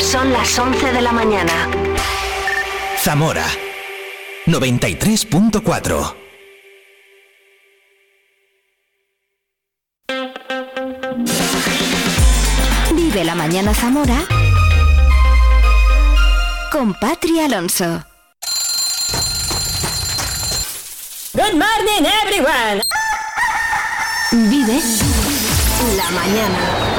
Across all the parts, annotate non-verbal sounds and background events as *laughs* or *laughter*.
Son las 11 de la mañana. Zamora 93.4 Vive la mañana Zamora con Patri Alonso. Good morning, everyone. Vive la mañana.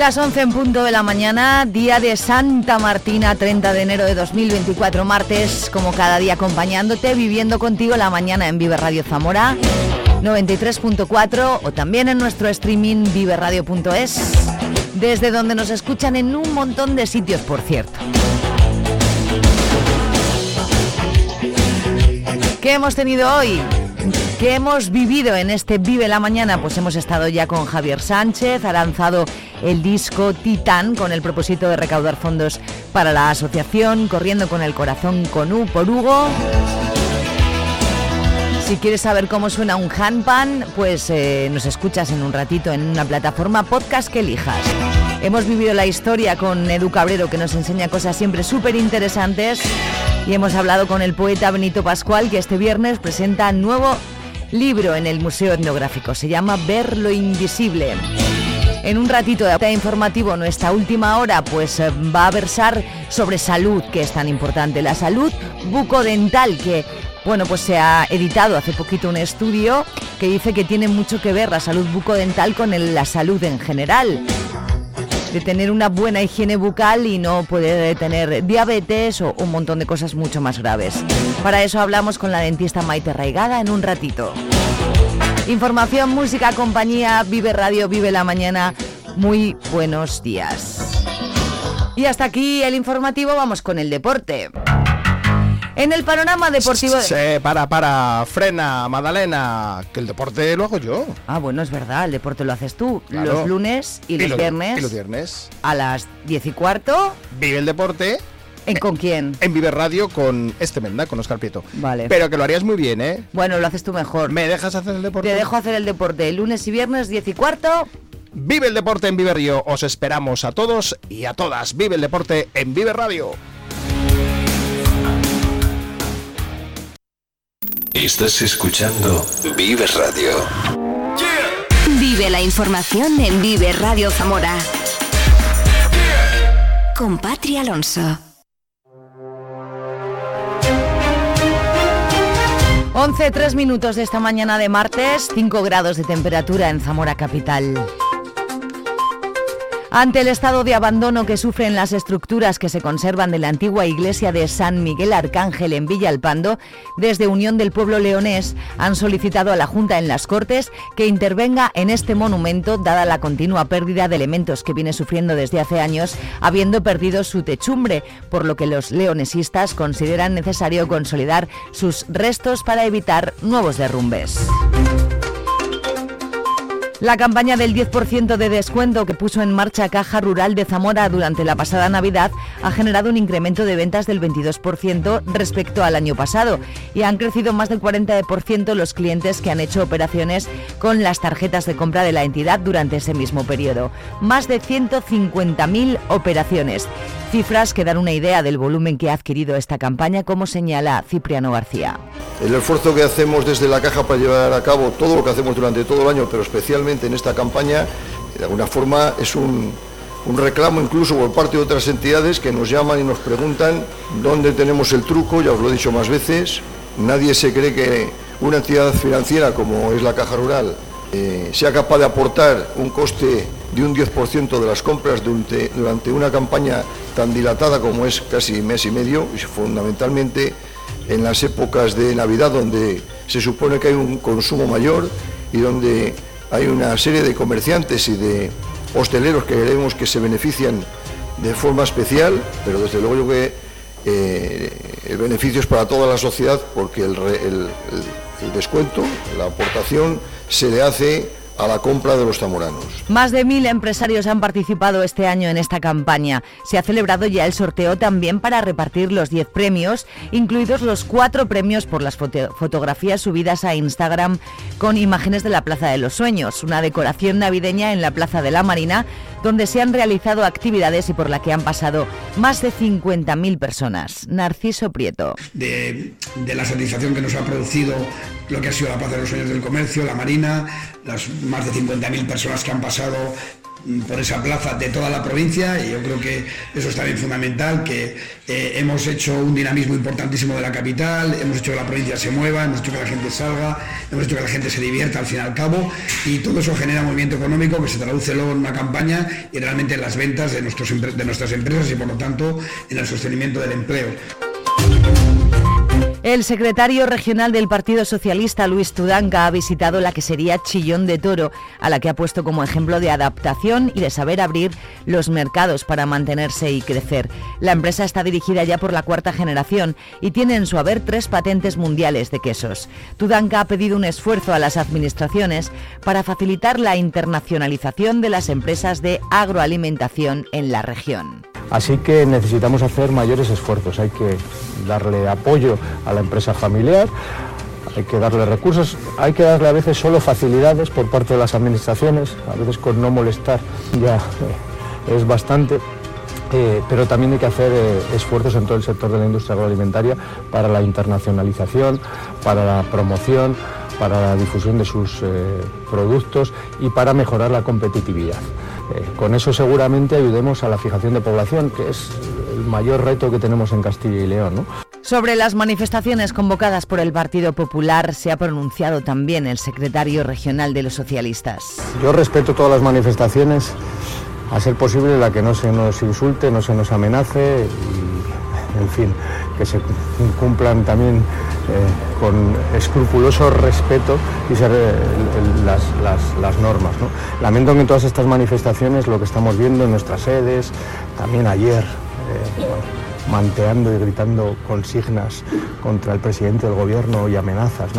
Las 11 en punto de la mañana, día de Santa Martina, 30 de enero de 2024, martes, como cada día acompañándote, viviendo contigo la mañana en Vive Radio Zamora, 93.4 o también en nuestro streaming viveradio.es, desde donde nos escuchan en un montón de sitios, por cierto. ¿Qué hemos tenido hoy? ¿Qué hemos vivido en este Vive la Mañana? Pues hemos estado ya con Javier Sánchez, ha lanzado el disco Titán con el propósito de recaudar fondos para la asociación Corriendo con el Corazón con U por Hugo. Si quieres saber cómo suena un handpan, pues eh, nos escuchas en un ratito en una plataforma podcast que elijas. Hemos vivido la historia con Edu Cabrero que nos enseña cosas siempre súper interesantes y hemos hablado con el poeta Benito Pascual que este viernes presenta nuevo libro en el Museo Etnográfico. Se llama Ver lo Invisible. En un ratito de informativo, nuestra última hora, pues eh, va a versar sobre salud, que es tan importante. La salud bucodental, que bueno, pues se ha editado hace poquito un estudio que dice que tiene mucho que ver la salud bucodental con la salud en general. De tener una buena higiene bucal y no poder tener diabetes o un montón de cosas mucho más graves. Para eso hablamos con la dentista Maite Raigada en un ratito. Información, música, compañía, Vive Radio, Vive la Mañana. Muy buenos días. Y hasta aquí el informativo, vamos con el deporte. En el panorama deportivo... de- Se para, para, frena, Madalena, que el deporte lo hago yo. Ah, bueno, es verdad, el deporte lo haces tú. Claro. Los lunes y, los lo- viernes Y los viernes. a las 10 y cuarto. Vive el deporte ¿En con quién? en Vive Radio con este Menda, con Oscar Prieto. Vale. Pero que lo harías muy bien, ¿eh? Bueno, lo haces tú mejor. ¿Me dejas hacer el deporte? Te dejo hacer el deporte lunes y viernes 10 y cuarto. Vive el deporte en Vive Río. Os esperamos a todos y a todas. Vive el deporte en Vive Radio. Estás escuchando Vive Radio. Vive la información en Vive Radio Zamora. Con Patri Alonso. 11, 3 minutos de esta mañana de martes, 5 grados de temperatura en Zamora Capital. Ante el estado de abandono que sufren las estructuras que se conservan de la antigua iglesia de San Miguel Arcángel en Villalpando, desde Unión del Pueblo Leonés han solicitado a la Junta en las Cortes que intervenga en este monumento dada la continua pérdida de elementos que viene sufriendo desde hace años, habiendo perdido su techumbre, por lo que los leonesistas consideran necesario consolidar sus restos para evitar nuevos derrumbes. La campaña del 10% de descuento que puso en marcha Caja Rural de Zamora durante la pasada Navidad ha generado un incremento de ventas del 22% respecto al año pasado y han crecido más del 40% los clientes que han hecho operaciones con las tarjetas de compra de la entidad durante ese mismo periodo. Más de 150.000 operaciones. Cifras que dan una idea del volumen que ha adquirido esta campaña, como señala Cipriano García. El esfuerzo que hacemos desde la caja para llevar a cabo todo lo que hacemos durante todo el año, pero especialmente en esta campaña, de alguna forma es un, reclamo incluso por parte de otras entidades que nos llaman y nos preguntan dónde tenemos el truco, ya os lo he dicho más veces, nadie se cree que una entidad financiera como es la Caja Rural eh, sea capaz de aportar un coste de un 10% de las compras durante, una campaña tan dilatada como es casi mes y medio, y fundamentalmente en las épocas de Navidad donde se supone que hay un consumo mayor y donde hay una serie de comerciantes y de hosteleros que creemos que se benefician de forma especial, pero desde luego yo que eh, el beneficio es para toda la sociedad porque el- el descuento, la aportación se le hace a la compra de los zamoranos. Más de mil empresarios han participado este año en esta campaña. Se ha celebrado ya el sorteo también para repartir los 10 premios, incluidos los cuatro premios por las fotografías subidas a Instagram con imágenes de la Plaza de los Sueños, una decoración navideña en la Plaza de la Marina, donde se han realizado actividades y por la que han pasado más de 50.000 personas. Narciso Prieto. De, la satisfacción que nos ha producido lo que ha sido la Plaza de los Sueños del Comercio, la Marina, las más de 50.000 personas que han pasado por esa plaza de toda la provincia y yo creo que eso es también fundamental, que eh, hemos hecho un dinamismo importantísimo de la capital, hemos hecho que la provincia se mueva, hemos hecho que la gente salga, hemos hecho que la gente se divierta al fin y al cabo y todo eso genera movimiento económico que se traduce luego en una campaña y realmente en las ventas de, nuestros, de nuestras empresas y por lo tanto en el sostenimiento del empleo. El secretario regional del Partido Socialista, Luis Tudanca, ha visitado la que sería Chillón de Toro, a la que ha puesto como ejemplo de adaptación y de saber abrir los mercados para mantenerse y crecer. La empresa está dirigida ya por la cuarta generación y tiene en su haber tres patentes mundiales de quesos. Tudanca ha pedido un esfuerzo a las administraciones para facilitar la internacionalización de las empresas de agroalimentación en la región. Así que necesitamos hacer mayores esfuerzos, hay que darle apoyo a la empresa familiar, hay que darle recursos, hay que darle a veces solo facilidades por parte de las administraciones, a veces con no molestar ya eh, es bastante, eh, pero también hay que hacer eh, esfuerzos en todo el sector de la industria agroalimentaria para la internacionalización, para la promoción, para la difusión de sus productos y para mejorar la competitividad. Con eso seguramente ayudemos a la fijación de población, que es el mayor reto que tenemos en Castilla y León. Sobre las manifestaciones convocadas por el Partido Popular se ha pronunciado también el secretario regional de los socialistas. Yo respeto todas las manifestaciones, a ser posible la que no se nos insulte, no se nos amenace y, en fin, que se cumplan también eh, con escrupuloso respeto y las, normas. Lamento que en todas estas manifestaciones lo que estamos viendo en nuestras sedes, también ayer, eh, manteando y gritando consignas contra el presidente del gobierno y amenazas.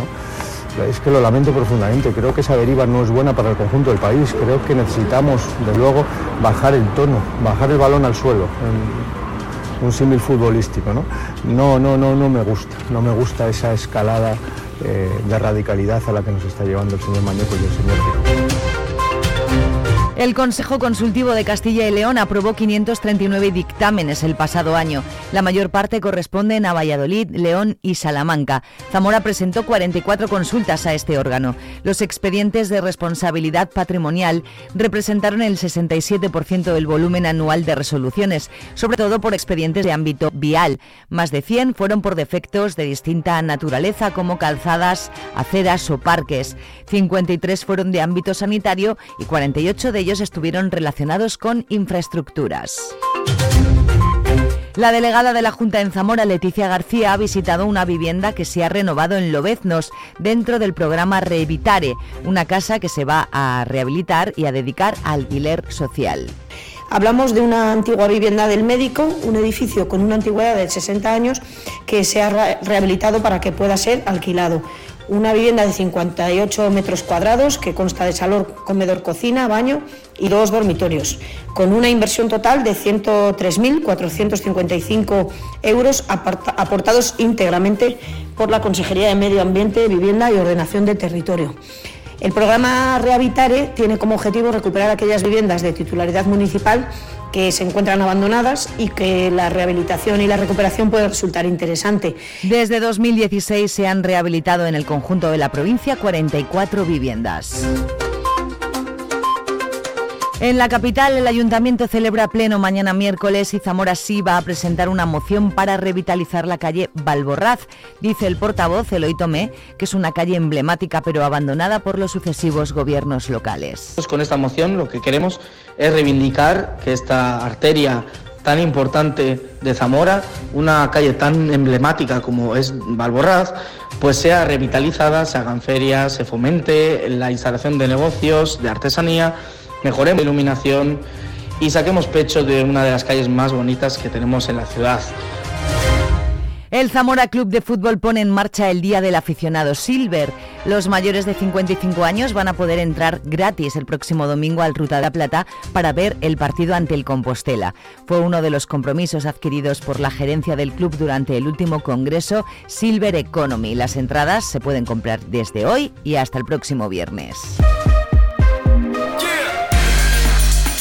Es que lo lamento profundamente, creo que esa deriva no es buena para el conjunto del país, creo que necesitamos, de luego, bajar el tono, bajar el balón al suelo un símil futbolístico. ¿no? no, no, no, no me gusta, no me gusta esa escalada eh, de radicalidad a la que nos está llevando el señor Mañeco y el señor el Consejo Consultivo de Castilla y León aprobó 539 dictámenes el pasado año. La mayor parte corresponden a Valladolid, León y Salamanca. Zamora presentó 44 consultas a este órgano. Los expedientes de responsabilidad patrimonial representaron el 67% del volumen anual de resoluciones, sobre todo por expedientes de ámbito vial. Más de 100 fueron por defectos de distinta naturaleza como calzadas, aceras o parques. 53 fueron de ámbito sanitario y 48 de ellos estuvieron relacionados con infraestructuras. La delegada de la Junta en Zamora, Leticia García, ha visitado una vivienda que se ha renovado en Lobeznos dentro del programa Revitare, una casa que se va a rehabilitar y a dedicar a alquiler social. Hablamos de una antigua vivienda del médico, un edificio con una antigüedad de 60 años que se ha rehabilitado para que pueda ser alquilado una vivienda de 58 metros cuadrados que consta de salón, comedor, cocina, baño y dos dormitorios, con una inversión total de 103.455 euros aportados íntegramente por la Consejería de Medio Ambiente, Vivienda y Ordenación de Territorio. El programa Rehabitare tiene como objetivo recuperar aquellas viviendas de titularidad municipal que se encuentran abandonadas y que la rehabilitación y la recuperación puede resultar interesante. Desde 2016 se han rehabilitado en el conjunto de la provincia 44 viviendas. En la capital, el ayuntamiento celebra pleno mañana miércoles y Zamora sí va a presentar una moción para revitalizar la calle Balborraz. Dice el portavoz Eloy Tomé que es una calle emblemática pero abandonada por los sucesivos gobiernos locales. Con esta moción lo que queremos es reivindicar que esta arteria tan importante de Zamora, una calle tan emblemática como es Balborraz, pues sea revitalizada, se hagan ferias, se fomente la instalación de negocios, de artesanía mejoremos la iluminación y saquemos pecho de una de las calles más bonitas que tenemos en la ciudad. El Zamora Club de Fútbol pone en marcha el Día del Aficionado Silver. Los mayores de 55 años van a poder entrar gratis el próximo domingo al Ruta de la Plata para ver el partido ante el Compostela. Fue uno de los compromisos adquiridos por la gerencia del club durante el último congreso Silver Economy. Las entradas se pueden comprar desde hoy y hasta el próximo viernes.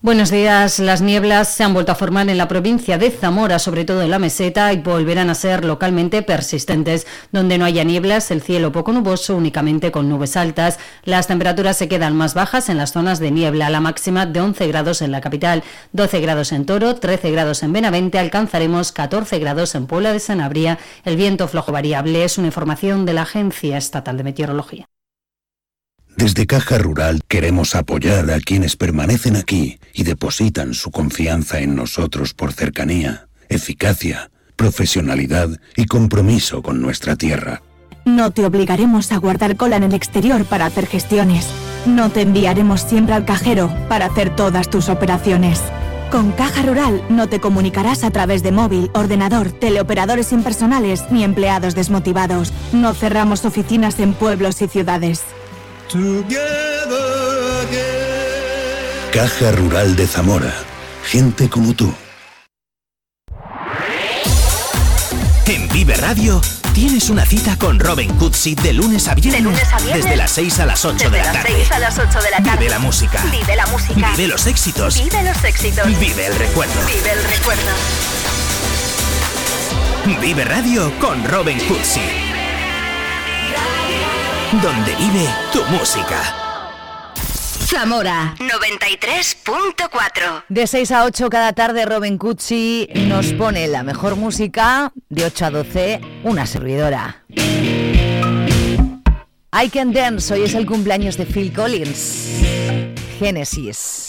Buenos días. Las nieblas se han vuelto a formar en la provincia de Zamora, sobre todo en la meseta, y volverán a ser localmente persistentes. Donde no haya nieblas, el cielo poco nuboso, únicamente con nubes altas. Las temperaturas se quedan más bajas en las zonas de niebla, la máxima de 11 grados en la capital, 12 grados en Toro, 13 grados en Benavente, alcanzaremos 14 grados en Puebla de Sanabria. El viento flojo variable es una información de la Agencia Estatal de Meteorología. Desde Caja Rural queremos apoyar a quienes permanecen aquí y depositan su confianza en nosotros por cercanía, eficacia, profesionalidad y compromiso con nuestra tierra. No te obligaremos a guardar cola en el exterior para hacer gestiones. No te enviaremos siempre al cajero para hacer todas tus operaciones. Con Caja Rural no te comunicarás a través de móvil, ordenador, teleoperadores impersonales ni empleados desmotivados. No cerramos oficinas en pueblos y ciudades. Caja Rural de Zamora. Gente como tú. En Vive Radio tienes una cita con Robin Cutsi de lunes a viernes. Desde las 6 a las 8 de la tarde. a las 8 de la tarde. Vive la música. Vive la música. Vive los éxitos. Vive los éxitos. Vive el recuerdo. Vive el recuerdo. Vive Radio con Robin Cutsi. Donde vive tu música. Zamora 93.4. De 6 a 8 cada tarde, Robin Cucci nos pone la mejor música. De 8 a 12, una servidora. I Can Dance, hoy es el cumpleaños de Phil Collins. Genesis.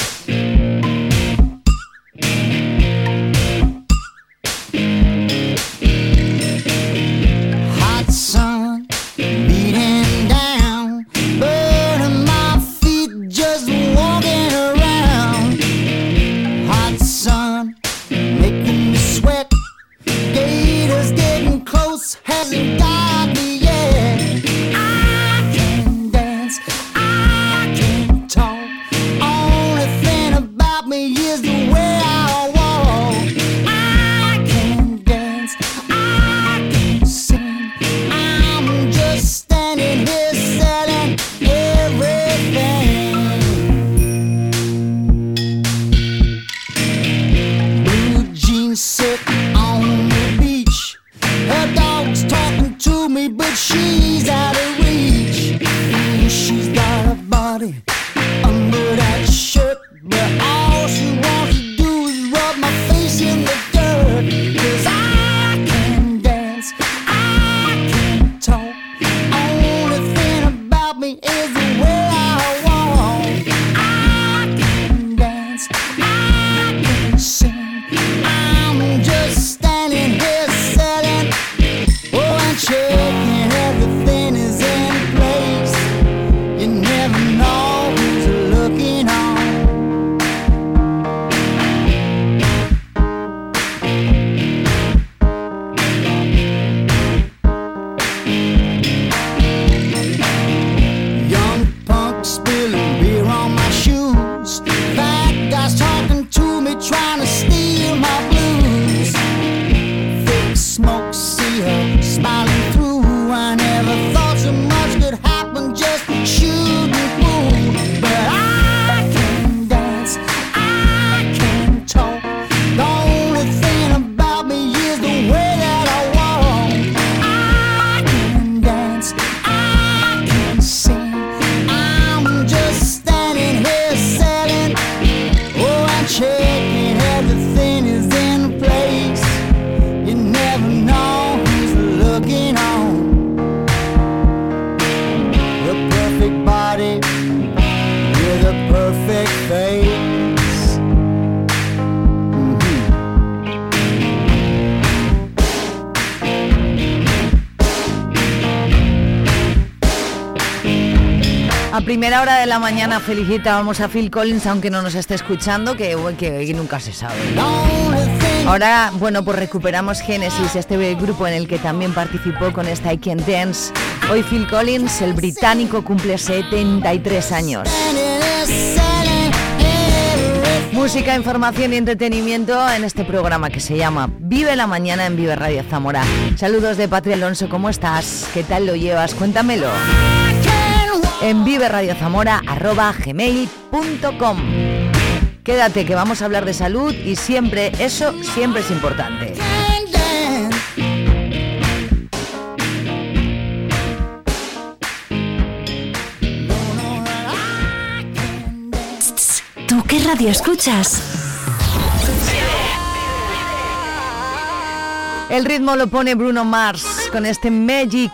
La mañana felicitábamos a Phil Collins, aunque no nos esté escuchando, que, que, que nunca se sabe. Ahora, bueno, pues recuperamos Genesis, este grupo en el que también participó con esta I Can Dance. Hoy Phil Collins, el británico, cumple 73 años. Música, información y entretenimiento en este programa que se llama Vive la Mañana en Vive Radio Zamora. Saludos de Patria Alonso, ¿cómo estás? ¿Qué tal lo llevas? Cuéntamelo. En vive Radio Zamora, arroba gmail.com. Quédate que vamos a hablar de salud y siempre, eso siempre es importante. ¿Tú qué radio escuchas? El ritmo lo pone Bruno Mars con este Magic.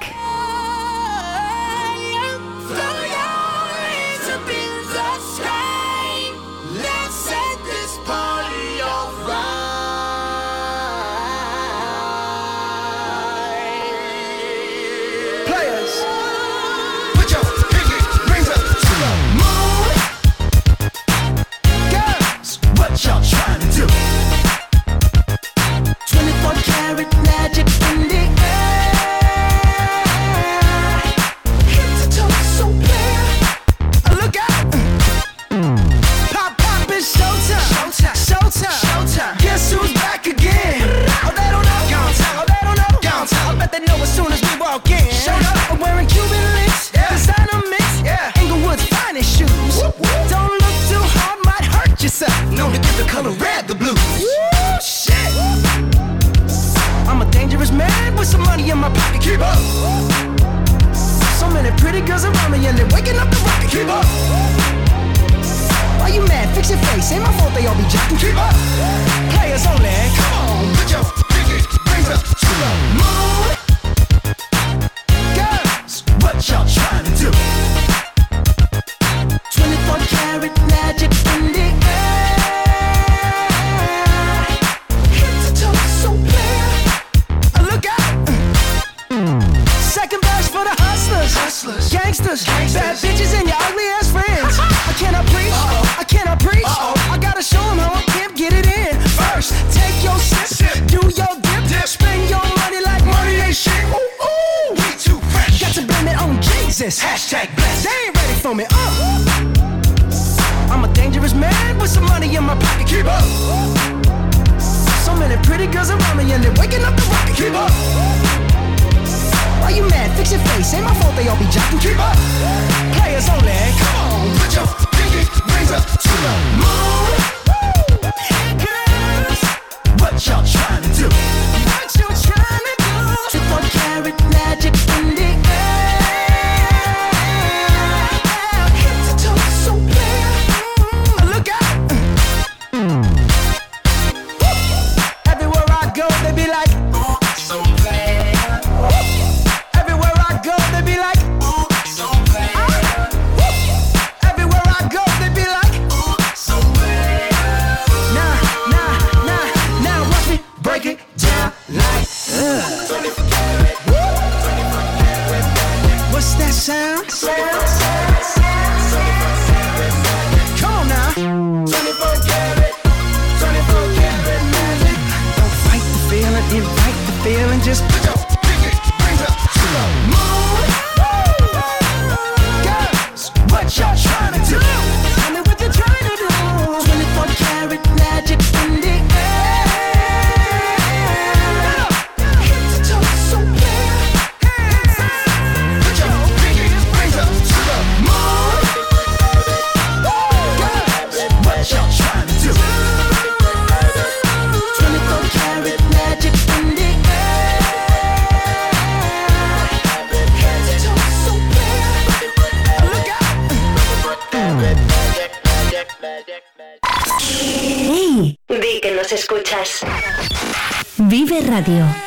Radio.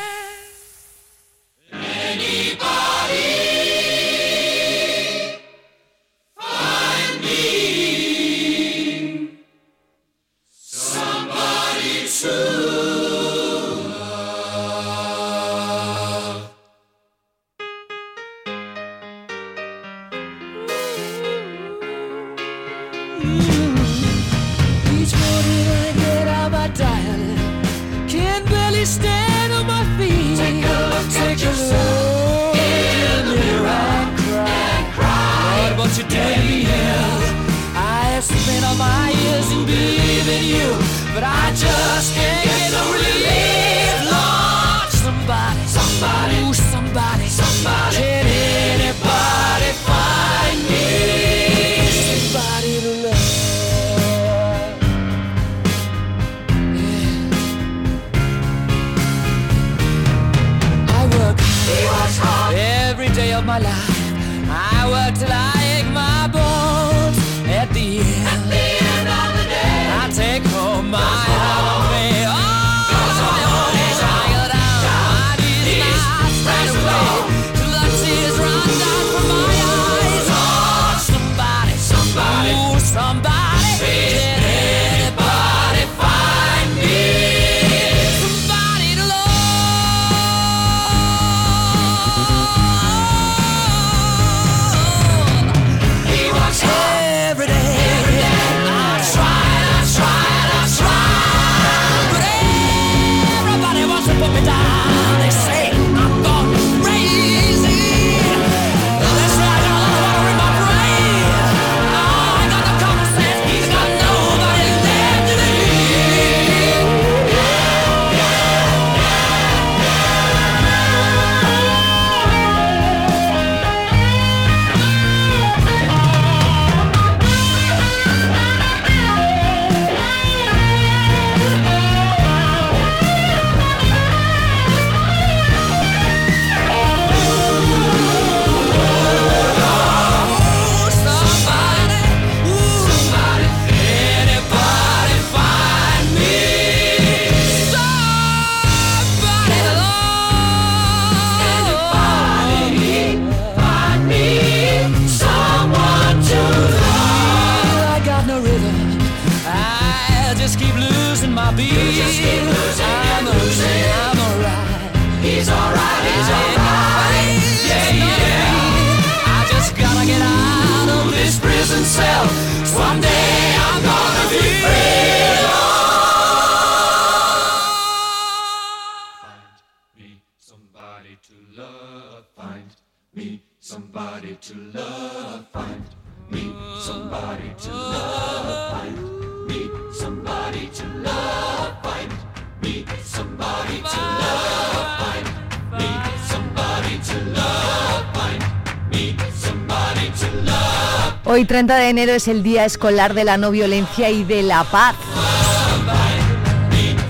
Hoy 30 de enero es el Día Escolar de la No Violencia y de la Paz.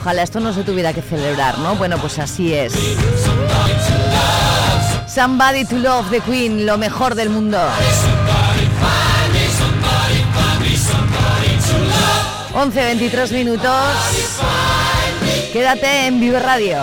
Ojalá esto no se tuviera que celebrar, ¿no? Bueno, pues así es. Somebody to Love de Queen, lo mejor del mundo. 11.23 minutos. Quédate en Vive Radio.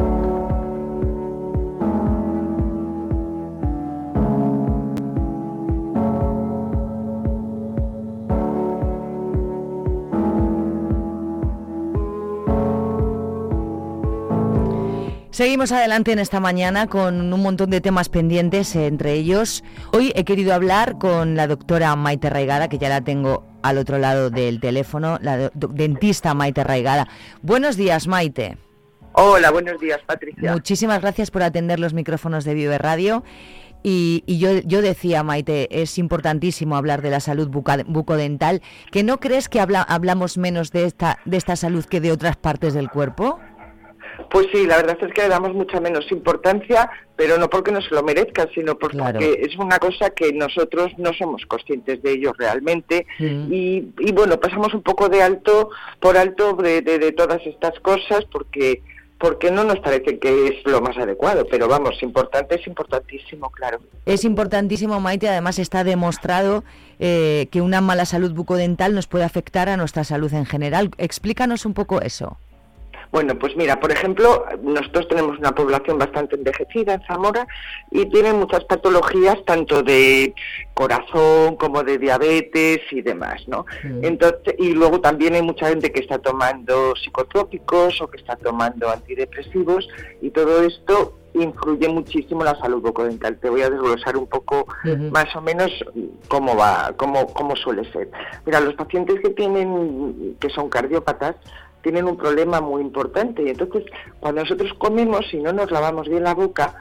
Seguimos adelante en esta mañana con un montón de temas pendientes, entre ellos hoy he querido hablar con la doctora Maite Raigada, que ya la tengo al otro lado del teléfono, la dentista Maite Raigada. Buenos días, Maite. Hola, buenos días, Patricia. Muchísimas gracias por atender los micrófonos de Vive Radio. Y, yo, yo decía, Maite, es importantísimo hablar de la salud bucodental. ¿Que no crees que habla, hablamos menos de esta, de esta salud que de otras partes del cuerpo? Pues sí, la verdad es que le damos mucha menos importancia, pero no porque no se lo merezca, sino porque es una cosa que nosotros no somos conscientes de ello realmente Mm. y, y, bueno, pasamos un poco de alto, por alto de, de, de todas estas cosas porque porque no nos parece que es lo más adecuado, pero vamos, importante es importantísimo, claro. Es importantísimo, Maite, además está demostrado eh, que una mala salud bucodental nos puede afectar a nuestra salud en general. Explícanos un poco eso. Bueno, pues mira, por ejemplo, nosotros tenemos una población bastante envejecida en Zamora y tienen muchas patologías tanto de corazón como de diabetes y demás, ¿no? Entonces, y luego también hay mucha gente que está tomando psicotrópicos o que está tomando antidepresivos y todo esto influye muchísimo en la salud bucodental. Te voy a desglosar un poco más o menos cómo va, cómo, cómo suele ser. Mira, los pacientes que tienen, que son cardiópatas, tienen un problema muy importante y entonces cuando nosotros comemos y no nos lavamos bien la boca,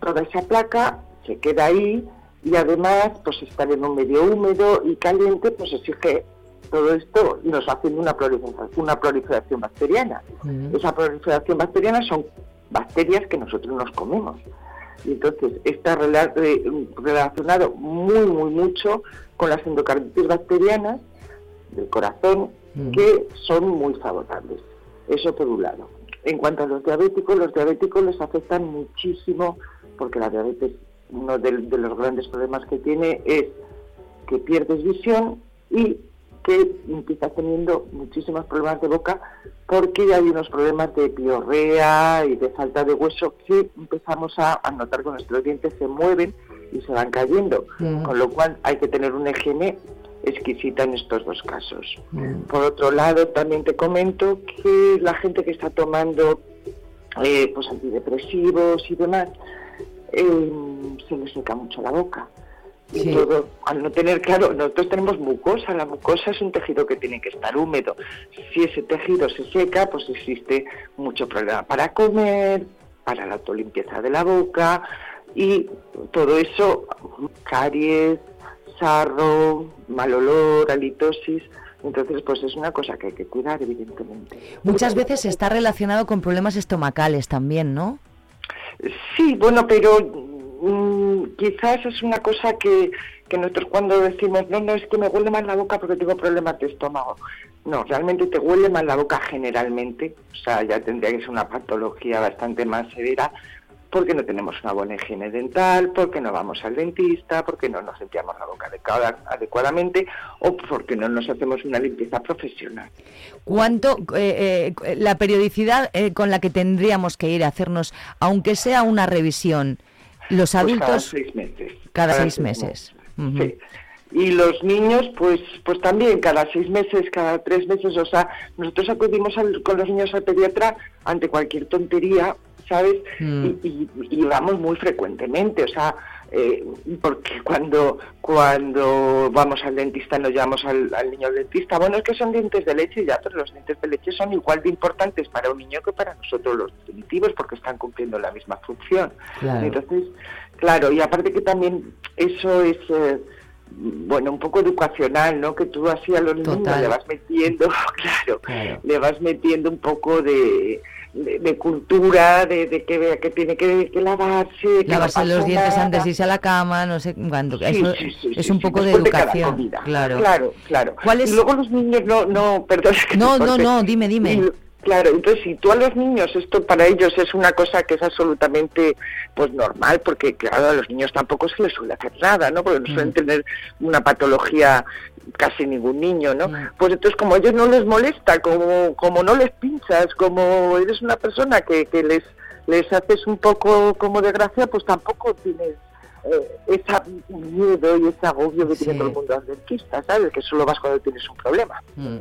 toda esa placa se queda ahí y además pues estar en un medio húmedo y caliente pues exige todo esto y nos hace una proliferación, una proliferación bacteriana. Esa proliferación bacteriana son bacterias que nosotros nos comemos. Y entonces está eh, relacionado muy, muy mucho con las endocarditis bacterianas del corazón que son muy favorables. Eso por un lado. En cuanto a los diabéticos, los diabéticos les afectan muchísimo porque la diabetes, uno de, los grandes problemas que tiene es que pierdes visión y que empiezas teniendo muchísimos problemas de boca porque hay unos problemas de piorrea y de falta de hueso que empezamos a, a notar que nuestros dientes se mueven y se van cayendo, Mm. con lo cual hay que tener una higiene exquisita en estos dos casos. Por otro lado, también te comento que la gente que está tomando eh, pues antidepresivos y demás, eh, se les seca mucho la boca. Y Sí. todo, al no tener claro, nosotros tenemos mucosa, la mucosa es un tejido que tiene que estar húmedo. Si ese tejido se seca, pues existe mucho problema para comer, para la autolimpieza de la boca y todo eso, caries, sarro, mal olor, halitosis. Entonces, pues es una cosa que hay que cuidar, evidentemente. Muchas veces está relacionado con problemas estomacales también, ¿no? Sí, bueno, pero mm, quizás es una cosa que, que nosotros cuando decimos, no, no, es que me huele mal la boca porque tengo problemas de estómago. No, realmente te huele mal la boca generalmente, o sea, ya tendría que ser una patología bastante más severa, porque no tenemos una buena higiene dental, porque no vamos al dentista, porque no nos limpiamos la boca adecuada- adecuadamente o porque no nos hacemos una limpieza profesional. ¿Cuánto eh, eh, la periodicidad eh, con la que tendríamos que ir a hacernos, aunque sea una revisión, los Pues cada adultos seis meses. cada Cada seis seis meses? Sí. Y los niños, pues, pues también cada seis meses, cada tres meses, o sea, nosotros acudimos al- con los niños al pediatra ante cualquier tontería, ¿sabes? Mm. Y, y- y vamos muy frecuentemente, o sea, eh, porque cuando cuando vamos al dentista nos llevamos al, al niño al dentista, bueno, es que son dientes de leche ya, pero los dientes de leche son igual de importantes para un niño que para nosotros los definitivos porque están cumpliendo la misma función. Claro. Entonces, claro, y aparte que también eso es, eh, bueno, un poco educacional, ¿no? Que tú así a los niños le vas metiendo, *laughs* claro, Claro. le vas metiendo un poco de, de, de cultura, de, de que vea que tiene que, que lavarse, que no Lavarse los dientes nada. antes de irse a la cama, no sé cuándo. Sí, Eso sí, sí, es un poco de educación. comida. claro. claro, claro. ¿Cuál es- Y luego los niños no, no, *laughs* perdón. No, no, no, dime, dime. Y- Claro, entonces si tú a los niños, esto para ellos es una cosa que es absolutamente pues normal, porque claro, a los niños tampoco se les suele hacer nada, ¿no? Porque no suelen tener una patología casi ningún niño, ¿no? Pues entonces como a ellos no les molesta, como, como no les pinchas, como eres una persona que, que les, les haces un poco como de gracia, pues tampoco tienes eh, ese miedo y ese agobio que tiene todo el mundo al dentista, ¿sabes? Que solo vas cuando tienes un problema. Mm.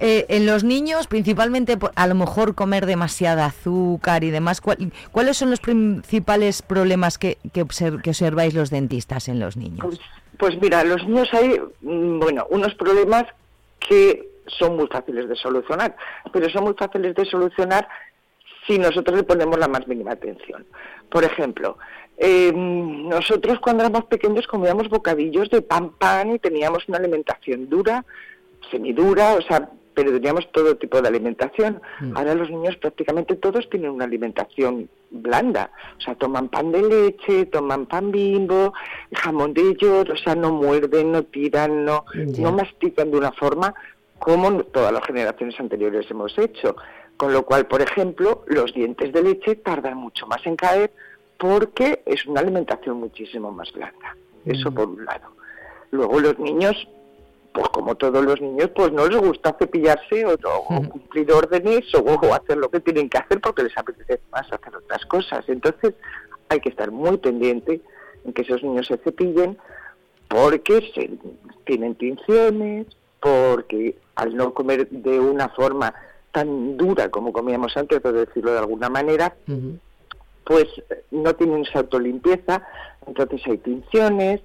Eh, en los niños, principalmente, a lo mejor comer demasiada azúcar y demás, ¿cuál- ¿cuáles son los principales problemas que, que, obser- que observáis los dentistas en los niños? Pues mira, los niños hay, mm, bueno, unos problemas que son muy fáciles de solucionar, pero son muy fáciles de solucionar si nosotros le ponemos la más mínima atención. Por ejemplo, eh, nosotros cuando éramos pequeños comíamos bocadillos de pan pan y teníamos una alimentación dura, semidura, o sea, pero teníamos todo tipo de alimentación. Ahora los niños prácticamente todos tienen una alimentación blanda, o sea, toman pan de leche, toman pan bimbo, jamón de york, o sea, no muerden, no tiran, no, no mastican de una forma como todas las generaciones anteriores hemos hecho. Con lo cual, por ejemplo, los dientes de leche tardan mucho más en caer porque es una alimentación muchísimo más blanda. Eso por un lado. Luego los niños, pues como todos los niños, pues no les gusta cepillarse o, o cumplir órdenes o, o hacer lo que tienen que hacer porque les apetece más hacer otras cosas. Entonces hay que estar muy pendiente en que esos niños se cepillen porque se, tienen tinciones, porque al no comer de una forma tan dura como comíamos antes, por decirlo de alguna manera, pues no tienen esa autolimpieza, entonces hay tinciones,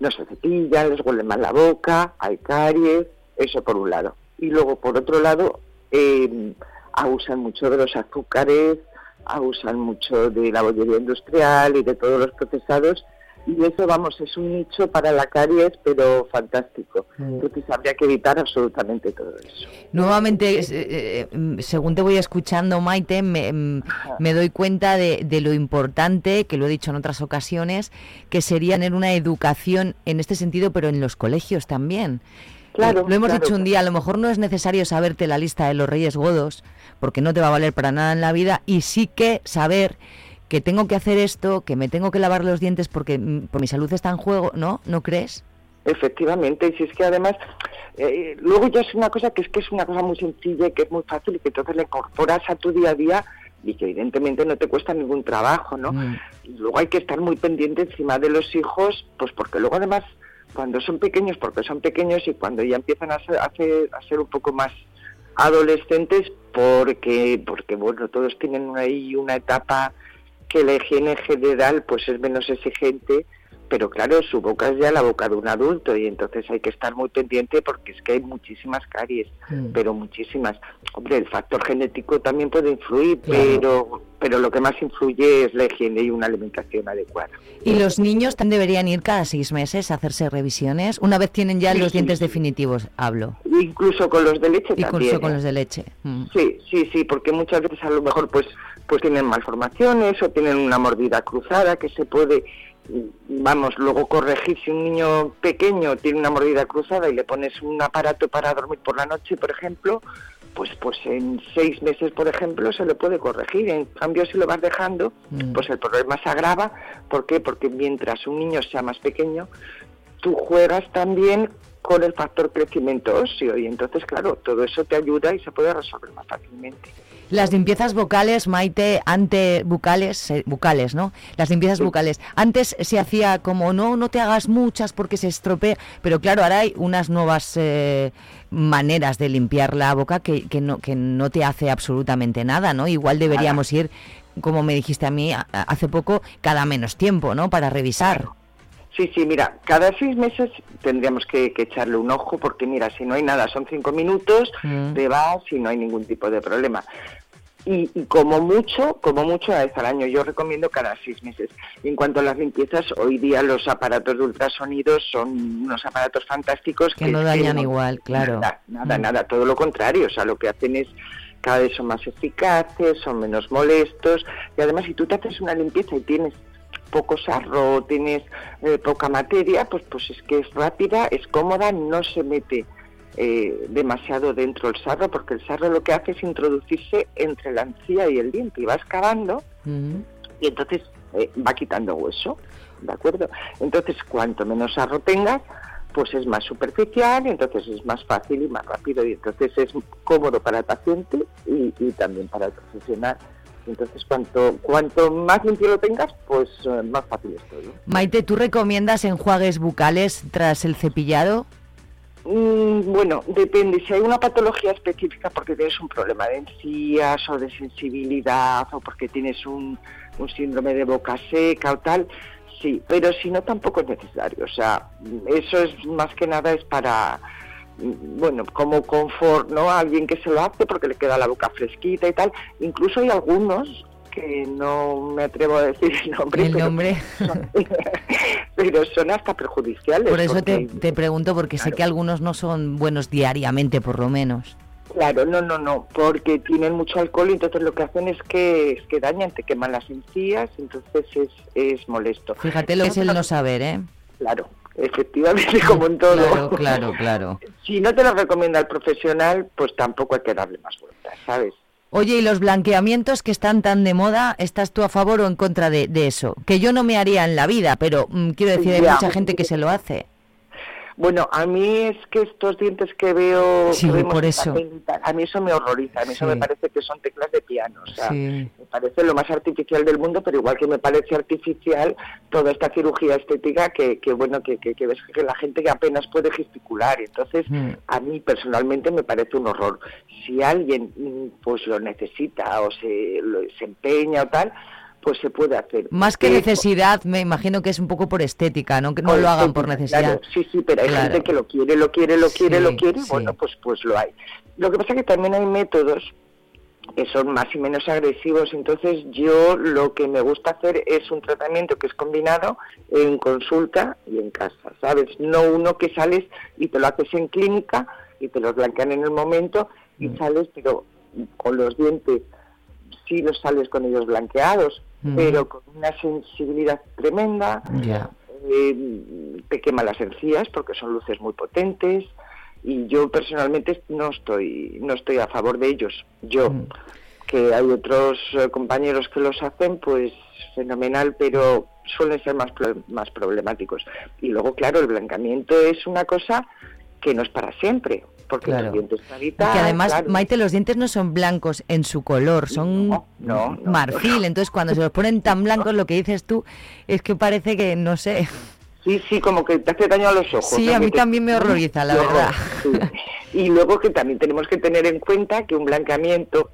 no se cepillan, les huele mal la boca, hay caries, eso por un lado. Y luego por otro lado, eh, abusan mucho de los azúcares, abusan mucho de la bollería industrial y de todos los procesados, y eso, vamos, es un nicho para la caries, pero fantástico. Entonces habría que evitar absolutamente todo eso. Nuevamente, eh, eh, mm, según te voy escuchando, Maite, me, mm, me doy cuenta de, de lo importante, que lo he dicho en otras ocasiones, que sería tener una educación en este sentido, pero en los colegios también. Claro, lo hemos claro. dicho un día, a lo mejor no es necesario saberte la lista de los Reyes Godos, porque no te va a valer para nada en la vida, y sí que saber que tengo que hacer esto, que me tengo que lavar los dientes porque mm, por mi salud está en juego, ¿no? ¿No crees? Efectivamente, y si es que además, eh, luego ya es una cosa que es que es una cosa muy sencilla y que es muy fácil y que entonces la incorporas a tu día a día y que evidentemente no te cuesta ningún trabajo, ¿no? Y luego hay que estar muy pendiente encima de los hijos, pues porque luego además cuando son pequeños, porque son pequeños y cuando ya empiezan a ser, a ser, a ser un poco más adolescentes, porque, porque bueno, todos tienen ahí una etapa que la higiene en general pues es menos exigente, pero claro, su boca es ya la boca de un adulto y entonces hay que estar muy pendiente porque es que hay muchísimas caries, Mm. pero muchísimas. Hombre, el factor genético también puede influir, Claro. pero pero lo que más influye es la higiene y una alimentación adecuada. ¿Y los niños también deberían ir cada seis meses a hacerse revisiones? Una vez tienen ya Sí, los sí, dientes definitivos, hablo. Incluso con los de leche Incluso también. con ¿eh? los de leche. Mm. Sí, sí, sí, porque muchas veces a lo mejor pues pues tienen malformaciones o tienen una mordida cruzada que se puede vamos luego corregir si un niño pequeño tiene una mordida cruzada y le pones un aparato para dormir por la noche, por ejemplo, pues pues en seis meses, por ejemplo, se le puede corregir. En cambio, si lo vas dejando, Mm. pues el problema se agrava. ¿Por qué? Porque mientras un niño sea más pequeño, tú juegas también con el factor crecimiento óseo y entonces, claro, todo eso te ayuda y se puede resolver más fácilmente. Las limpiezas vocales, Maite, ante bucales, eh, bucales, ¿no? Las limpiezas bucales. Antes se hacía como, no, no te hagas muchas porque se estropea, pero claro, ahora hay unas nuevas eh, maneras de limpiar la boca que, que, no, que no te hace absolutamente nada, ¿no? Igual deberíamos ir, como me dijiste a mí hace poco, cada menos tiempo, ¿no? Para revisar. Sí, sí, mira, cada seis meses tendríamos que, que echarle un ojo porque mira, si no hay nada, son cinco minutos, Mm. te vas y no hay ningún tipo de problema. Y, y como mucho, como mucho una vez al año, yo recomiendo cada seis meses. Y en cuanto a las limpiezas, hoy día los aparatos de ultrasonidos son unos aparatos fantásticos Que no dañan igual, claro. Nada, nada, Mm. nada, todo lo contrario. O sea, lo que hacen es cada vez son más eficaces, son menos molestos. Y además, si tú te haces una limpieza y tienes poco sarro, tienes eh, poca materia, pues, pues es que es rápida, es cómoda, no se mete eh, demasiado dentro el sarro, porque el sarro lo que hace es introducirse entre la encía y el diente y va excavando y entonces eh, va quitando hueso, ¿de acuerdo? Entonces, cuanto menos sarro tengas, pues es más superficial, entonces es más fácil y más rápido, y entonces es cómodo para el paciente y, y también para el profesional. Entonces, cuanto, cuanto más limpio lo tengas, pues eh, más fácil es todo. Maite, ¿tú recomiendas enjuagues bucales tras el cepillado? Mm, bueno, depende. Si hay una patología específica porque tienes un problema de encías o de sensibilidad o porque tienes un, un síndrome de boca seca o tal, sí. Pero si no, tampoco es necesario. O sea, eso es más que nada es para, bueno, como confort, ¿no? A alguien que se lo hace porque le queda la boca fresquita y tal. Incluso hay algunos que no me atrevo a decir el nombre. El pero nombre. son- *laughs* pero son hasta perjudiciales. Por eso te, porque- te pregunto, porque sé que algunos no son buenos diariamente, por lo menos. Claro, no, no, no, porque tienen mucho alcohol y entonces lo que hacen es que, es que dañan, te queman las encías, entonces es, es molesto. Fíjate lo que es el no saber, ¿eh? Claro, efectivamente, *laughs* como en todo. Claro, claro, claro. Si no te lo recomienda el profesional, pues tampoco hay que darle más vueltas, ¿sabes? Oye, ¿y los blanqueamientos que están tan de moda, estás tú a favor o en contra de, de eso? Que yo no me haría en la vida, pero mm, quiero decir, hay Ya. mucha gente que se lo hace. Bueno, a mí es que estos dientes que veo, Sí, que vemos por eso. papel a mí eso me horroriza, a mí eso me parece que son teclas de piano, o sea, Sí. me parece lo más artificial del mundo, pero igual que me parece artificial toda esta cirugía estética que, que bueno, que, que, que ves que la gente que apenas puede gesticular, entonces Mm. a mí personalmente me parece un horror. Si alguien mm, pues lo necesita o se, lo- se empeña o tal, pues se puede hacer. Más que necesidad, me imagino que es un poco por estética, ¿no? Que no lo hagan por necesidad. claro. Sí, sí, pero hay Claro. gente que lo quiere, lo quiere, lo quiere, Sí, lo quiere, sí. bueno, pues pues lo hay. Lo que pasa es que también hay métodos que son más y menos agresivos, entonces yo lo que me gusta hacer es un tratamiento que es combinado en consulta y en casa, ¿sabes? No uno que sales y te lo haces en clínica y te los blanquean en el momento y Mm. sales, pero con los dientes sí los sales con ellos blanqueados, Mm. pero con una sensibilidad tremenda, eh, te quema las encías porque son luces muy potentes y yo personalmente no estoy no estoy a favor de ellos yo Mm. que hay otros eh, compañeros que los hacen pues fenomenal pero suelen ser más más problemáticos y luego claro el blancamiento es una cosa que no es para siempre porque Claro. los dientes Y claritas, que además, claro, Maite, los dientes no son blancos en su color, son no, no, marfil. Entonces, cuando se los ponen tan *laughs* blancos, lo que dices tú es que parece que, no sé. Sí, sí, como que te hace daño a los ojos. Sí, a mí te- también me horroriza, la *laughs* verdad. sí. Y luego que también tenemos que tener en cuenta que un blanqueamiento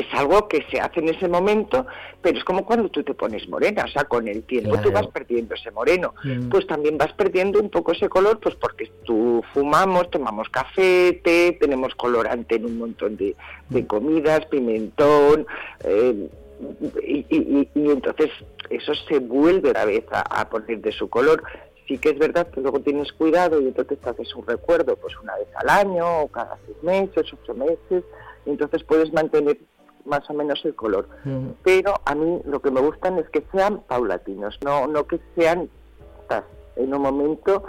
es algo que se hace en ese momento, pero es como cuando tú te pones morena, o sea, con el tiempo tú Claro. vas perdiendo ese moreno, Mm. pues también vas perdiendo un poco ese color, pues porque tú fumamos, tomamos café, té, tenemos colorante en un montón de, de comidas, pimentón, eh, y, y- y- y entonces eso se vuelve otra vez a, a poner de su color. Sí que es verdad que luego tienes cuidado y entonces te haces un recuerdo pues una vez al año o cada seis meses, ocho meses, y entonces puedes mantener más o menos el color. Mm. Pero a mí lo que me gustan es que sean paulatinos, no, no que sean tas, en un momento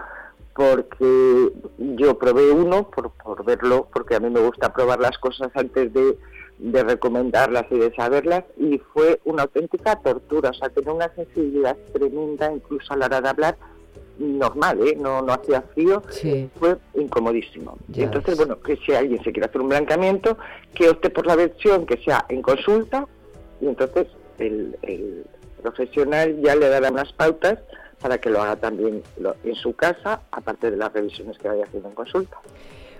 porque yo probé uno por, por verlo, porque a mí me gusta probar las cosas antes de, de recomendarlas y de saberlas, y fue una auténtica tortura, o sea, tenía una sensibilidad tremenda, incluso a la hora de hablar, normal, ¿eh? no, no hacía frío, Sí. fue incomodísimo. Entonces, bueno, que si alguien se quiere hacer un blancamiento, que opte por la versión que sea en consulta, y entonces el, el profesional ya le dará unas pautas para que lo haga también lo- en su casa, aparte de las revisiones que vaya haciendo en consulta.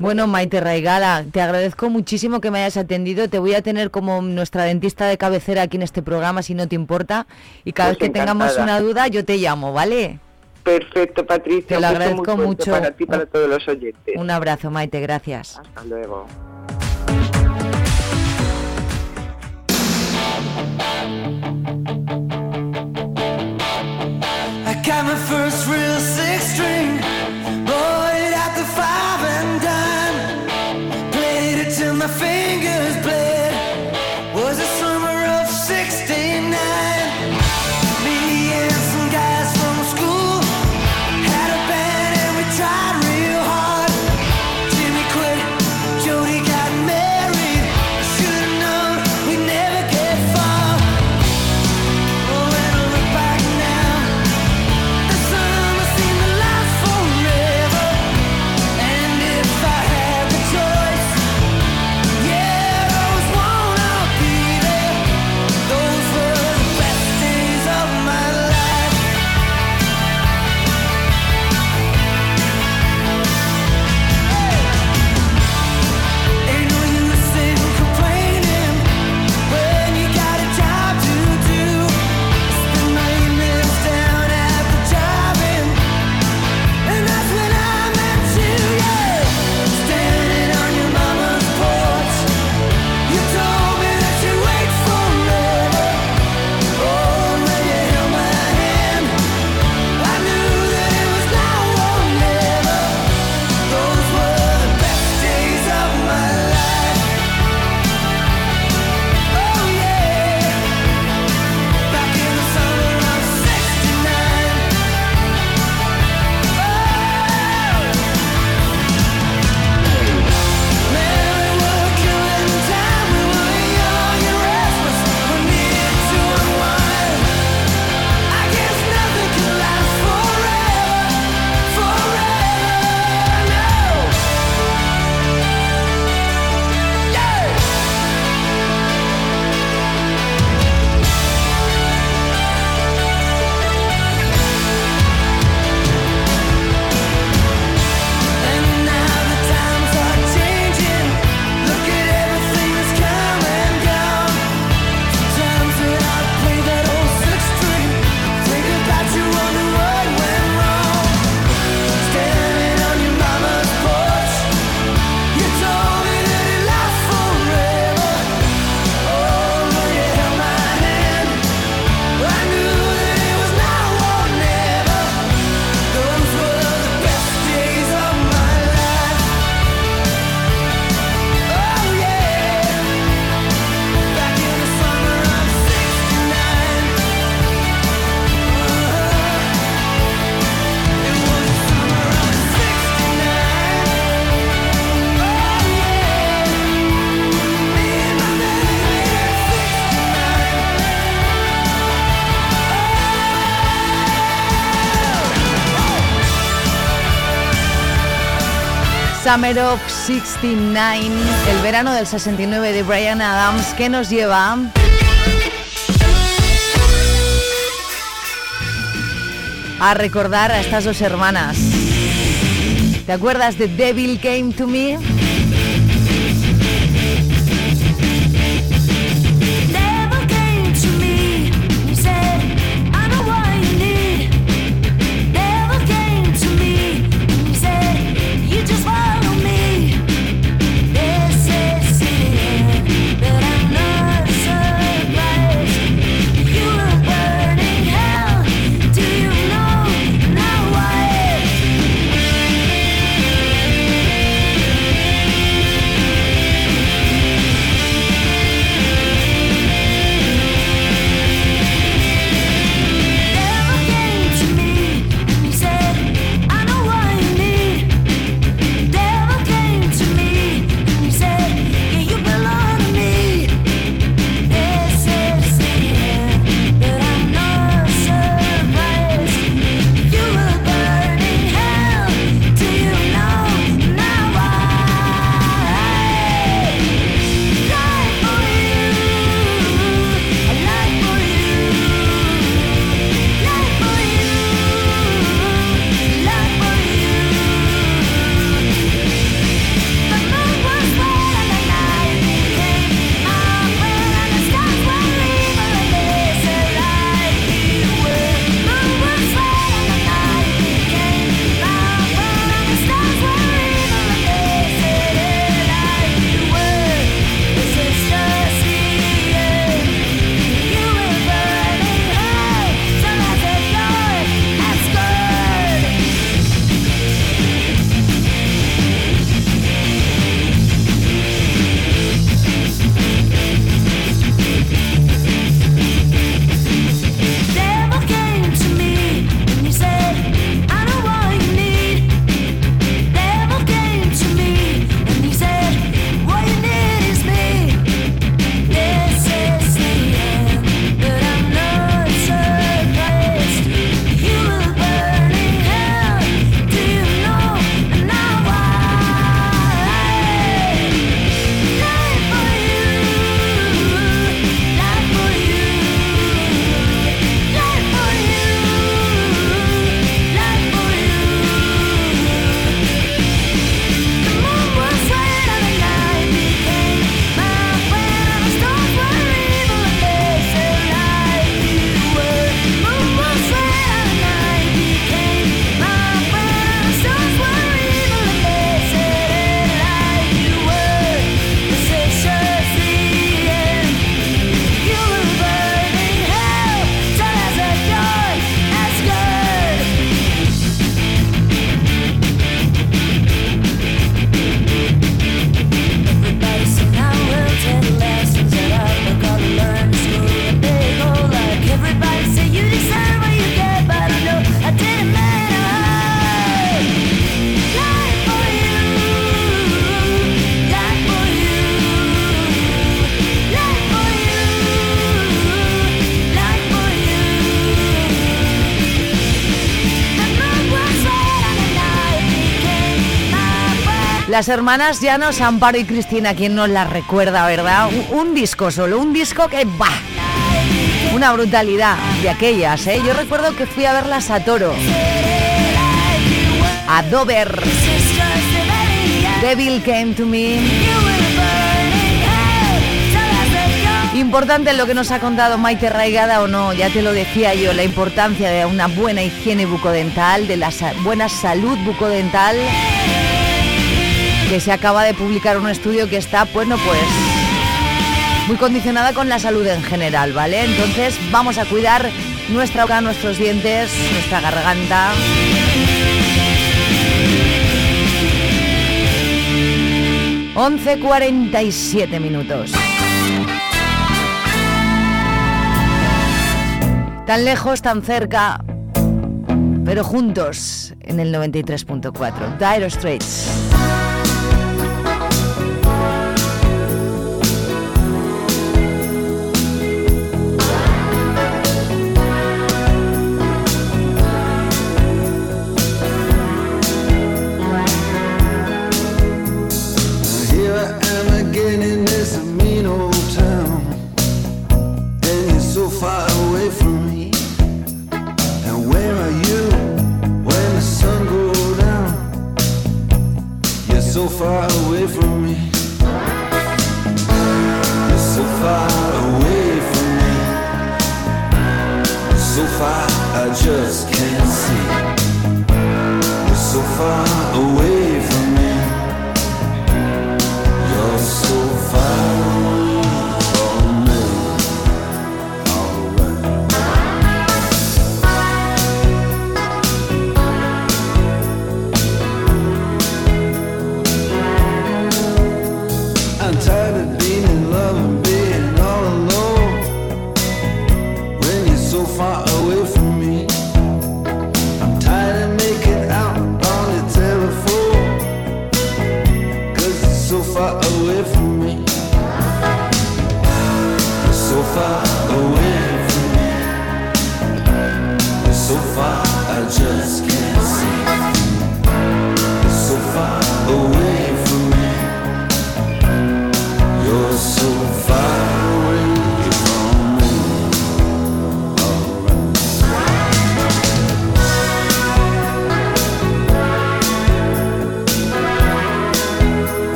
Bueno, Maite Raigala, te agradezco muchísimo que me hayas atendido. Te voy a tener como nuestra dentista de cabecera aquí en este programa, si no te importa. Y cada Pues vez que tengamos encantada. una duda, yo te llamo, ¿vale? Perfecto, Patricia. Te lo agradezco muy mucho. Para ti y para todos los oyentes. Un abrazo, Maite, gracias. Hasta luego. I got my first real Summer of 69, el verano del 69 de Brian Adams, que nos lleva a recordar a estas dos hermanas. ¿Te acuerdas de Devil Came to Me? Las hermanas Llanos, Amparo y Cristina, quien nos las recuerda, ¿verdad? Un, disco solo, un disco que va. Una brutalidad de aquellas. ¿eh? Yo recuerdo que fui a verlas a Toro. A Dover. Devil Came to Me. Importante lo que nos ha contado Maite Raigada o no, ya te lo decía yo, la importancia de una buena higiene bucodental, de la buena salud bucodental que se acaba de publicar un estudio que está, bueno, pues muy condicionada con la salud en general, ¿vale? Entonces vamos a cuidar nuestra boca, nuestros dientes, nuestra garganta. Once cuarenta y siete minutos. Tan lejos, tan cerca, pero juntos en el 93.4. Dire Straits.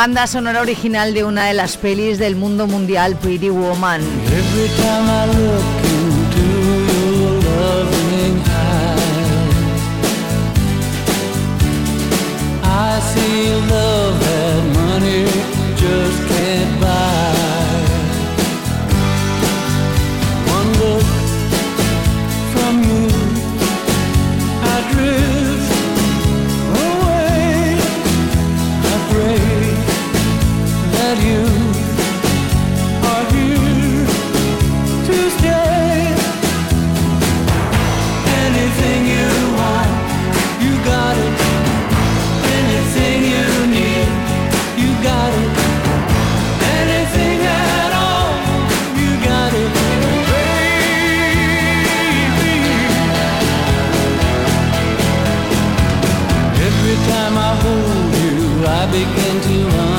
Banda sonora original de una de las pelis del mundo mundial, Pretty Woman. begin to run.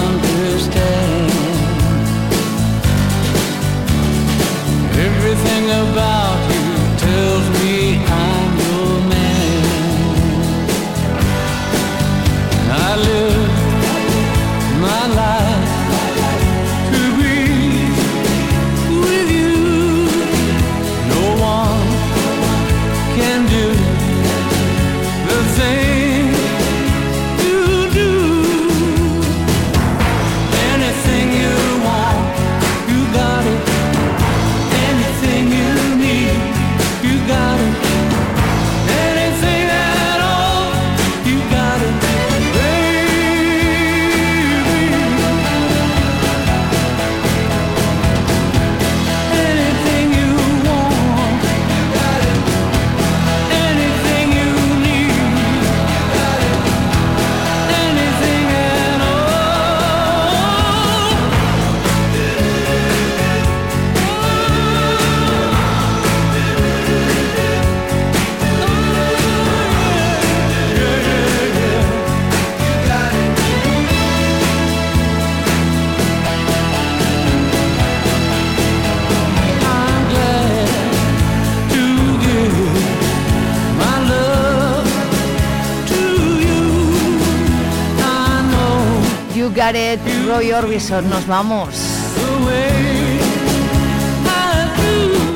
Roy Orbison, nos vamos.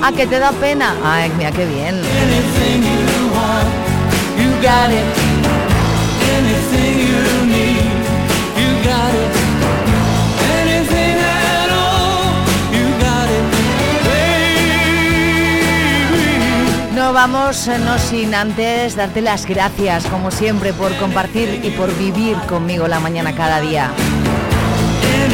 ¿A que te da pena? Ay, mira qué bien. No vamos, eh, no sin antes darte las gracias, como siempre, por compartir y por vivir conmigo la mañana cada día.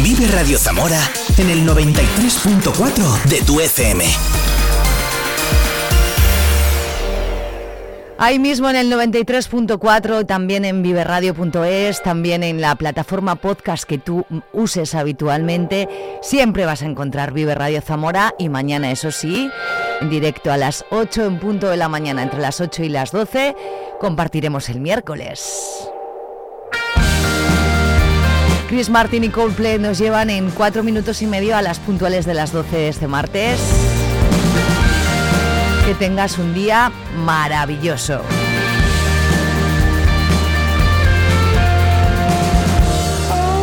Vive Radio Zamora en el 93.4 de tu FM. Ahí mismo en el 93.4, también en viveradio.es, también en la plataforma podcast que tú uses habitualmente, siempre vas a encontrar Vive Radio Zamora y mañana, eso sí, en directo a las 8 en punto de la mañana, entre las 8 y las 12, compartiremos el miércoles. Chris Martin y Coldplay nos llevan en 4 minutos y medio a las puntuales de las 12 de este martes. Que tengas un día maravilloso. Oh.